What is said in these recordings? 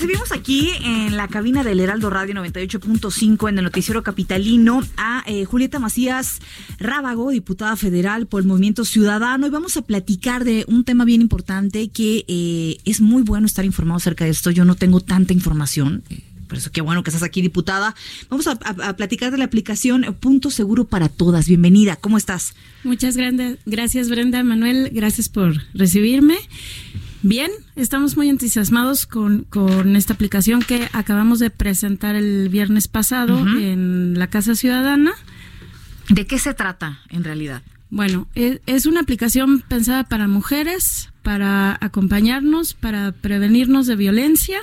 Recibimos aquí en la cabina del Heraldo Radio 98.5 en el noticiero capitalino a eh, Julieta Macías Rábago, diputada federal por el Movimiento Ciudadano, y vamos a platicar de un tema bien importante que eh, es muy bueno estar informado acerca de esto. Yo no tengo tanta información. eh, Por eso qué bueno que estás aquí, diputada. Vamos a, platicar de la aplicación Punto Seguro para Todas. Bienvenida. ¿Cómo estás? Muchas grandes, gracias Brenda, Manuel, gracias por recibirme. Bien, estamos muy entusiasmados con, con esta aplicación que acabamos de presentar el viernes pasado en la Casa Ciudadana. ¿De qué se trata en realidad? Bueno, e- es, una aplicación pensada para mujeres, para acompañarnos, para prevenirnos de violencia,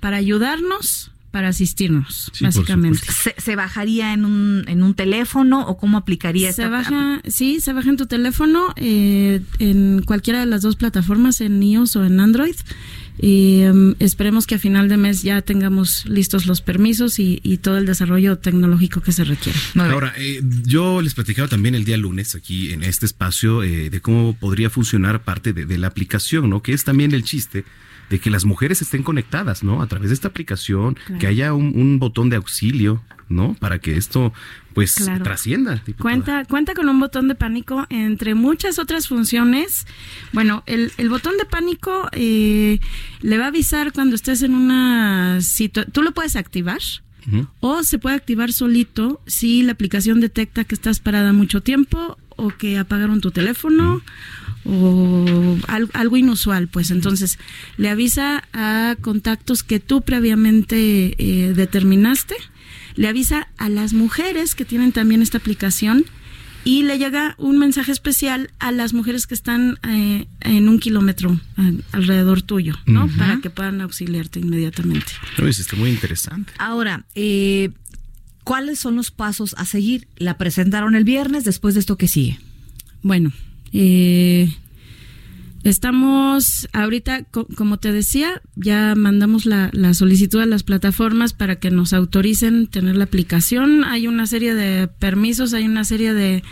para ayudarnos, para asistirnos, Sí, básicamente. ¿Se, se bajaría en un, en un teléfono o cómo aplicaría Se esta baja, sí, se baja en tu teléfono, eh, en cualquiera de las dos plataformas, en iOS o en Android. Y em, esperemos que a final de mes ya tengamos listos los permisos y, y todo el desarrollo tecnológico que se requiere. Ahora, eh, yo les platicaba también el día lunes aquí en este espacio eh, de cómo podría funcionar parte de, de la aplicación, ¿no? Que es también el chiste de que las mujeres estén conectadas, ¿no? A través de esta aplicación, Claro. que haya un, un botón de auxilio, ¿no? Para que esto, pues, Claro. trascienda. diputada. Cuenta, cuenta con un botón de pánico entre muchas otras funciones. Bueno, el, el botón de pánico eh, le va a avisar cuando estés en una situación. Tú lo puedes activar. O se puede activar solito si la aplicación detecta que estás parada mucho tiempo o que apagaron tu teléfono o al- algo inusual, pues entonces le avisa a contactos que tú previamente eh, determinaste, le avisa a las mujeres que tienen también esta aplicación y le llega un mensaje especial a las mujeres que están eh, en un kilómetro eh, alrededor tuyo, ¿no? Para que puedan auxiliarte inmediatamente. Sí, está muy interesante. Ahora, eh, ¿cuáles son los pasos a seguir? La presentaron el viernes, después de esto que sigue. Bueno, eh, estamos ahorita, co- como te decía, ya mandamos la, la solicitud a las plataformas para que nos autoricen tener la aplicación. Hay una serie de permisos, hay una serie de,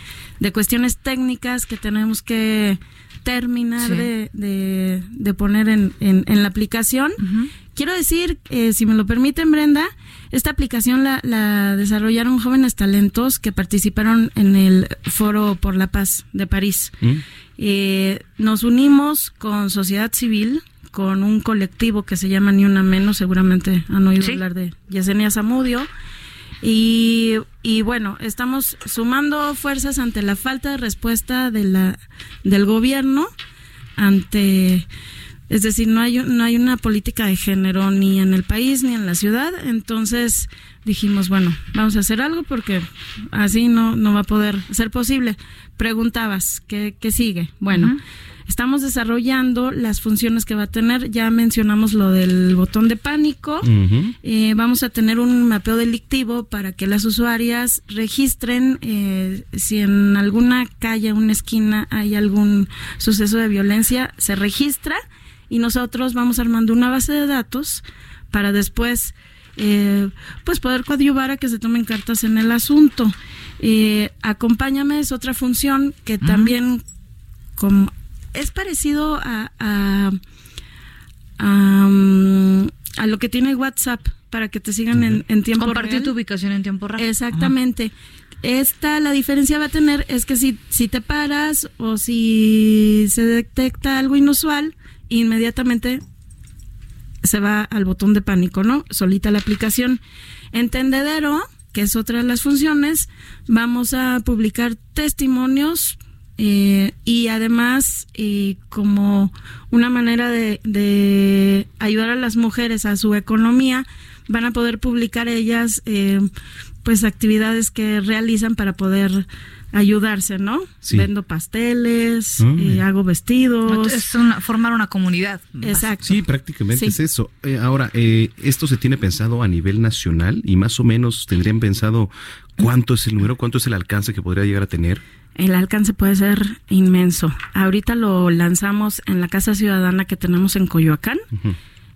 de cuestiones técnicas que tenemos que terminar Sí. de, de- de poner en, en- en la aplicación. Quiero decir, eh, si me lo permiten, Brenda, esta aplicación la, la desarrollaron jóvenes talentos que participaron en el Foro por la Paz de París. ¿Mm? Eh, nos unimos con sociedad civil, con un colectivo que se llama Ni Una Menos, seguramente han oído Sí. hablar de Yesenia Zamudio. Y, y bueno, estamos sumando fuerzas ante la falta de respuesta de la, del gobierno ante es decir, no hay, no hay una política de género ni en el país ni en la ciudad. Entonces dijimos, bueno, vamos a hacer algo porque así no, no va a poder ser posible. Preguntabas, ¿qué, qué sigue? Bueno, estamos desarrollando las funciones que va a tener. Ya mencionamos lo del botón de pánico. Eh, vamos a tener un mapeo delictivo para que las usuarias registren eh, si en alguna calle, una esquina hay algún suceso de violencia, se registra y nosotros vamos armando una base de datos para después eh, pues poder coadyuvar a que se tomen cartas en el asunto. Eh, acompáñame es otra función que también como es parecido a, a, a, a lo que tiene WhatsApp para que te sigan en, en tiempo Compartir real. tu ubicación en tiempo real. Exactamente. Esta, la diferencia va a tener es que si, si te paras o si se detecta algo inusual, inmediatamente se va al botón de pánico, ¿no? Solita la aplicación. Entendedero, que es otra de las funciones, vamos a publicar testimonios eh, y además eh, como una manera de, de ayudar a las mujeres a su economía, van a poder publicar ellas eh, pues actividades que realizan para poder ayudarse, ¿no? Sí. Vendo pasteles, Mm. eh, hago vestidos. Es una- formar una comunidad. Exacto. Sí, prácticamente Sí. es eso. Eh, ahora, eh, esto se tiene pensado a nivel nacional y más o menos tendrían pensado cuánto es el número, cuánto es el alcance que podría llegar a tener. El alcance puede ser inmenso. Ahorita lo lanzamos en la Casa Ciudadana que tenemos en Coyoacán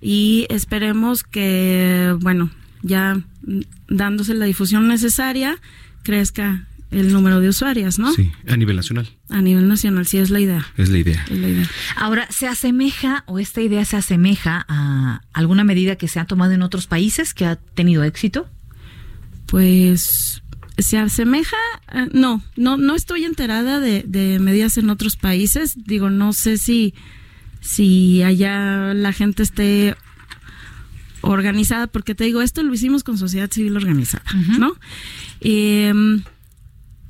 y esperemos que, bueno, ya dándose la difusión necesaria, crezca el número de usuarias, ¿no? Sí, a nivel nacional. A nivel nacional, sí es la idea. Es la idea. Es la idea. Ahora, ¿se asemeja o esta idea se asemeja a alguna medida que se ha tomado en otros países que ha tenido éxito? Pues se asemeja, eh, no, no, no estoy enterada de, de medidas en otros países. Digo, no sé si, si allá la gente esté organizada, porque te digo, esto lo hicimos con sociedad civil organizada, ¿no? Em,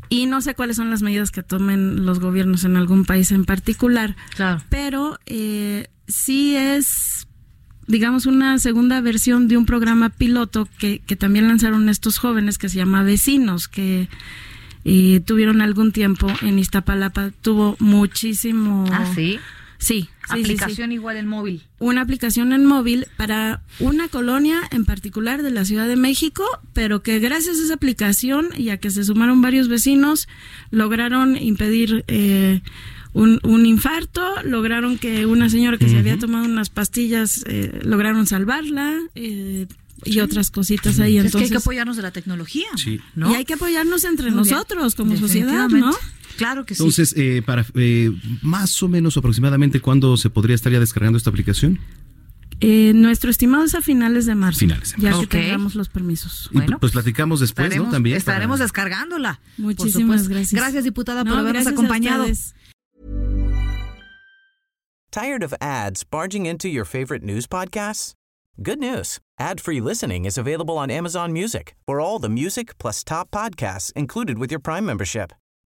y no sé cuáles son las medidas que tomen los gobiernos en algún país en particular Claro. pero eh, sí es, digamos, una segunda versión de un programa piloto que, que también lanzaron estos jóvenes que se llama Vecinos, que eh, tuvieron algún tiempo en Iztapalapa, tuvo muchísimo... Ah, sí. Sí, sí, sí, sí. Aplicación igual en móvil. Una aplicación en móvil para una colonia en particular de la Ciudad de México, pero que gracias a esa aplicación y a que se sumaron varios vecinos, lograron impedir eh, un, un infarto, lograron que una señora que se había tomado unas pastillas, eh, lograron salvarla eh, y otras cositas ahí. es que Entonces, hay que apoyarnos de la tecnología. Sí. ¿no? y hay que apoyarnos entre Muy bien. nosotros como sociedad, ¿no? Claro que sí. Entonces, eh, para eh, más o menos aproximadamente cuándo se podría estar ya descargando esta aplicación. Eh, nuestro estimado es a finales de marzo, Finales de ya marzo. que tengamos los permisos. Y, Bueno, pues platicamos después, estaremos, ¿no? También. estaremos para- descargándola. Muchísimas gracias. Gracias, diputada, por No, habernos acompañado. Tired of ads barging into your favorite news podcasts? Good news. Ad-free listening is available on Amazon Music for all the music plus top podcasts included with your Prime membership.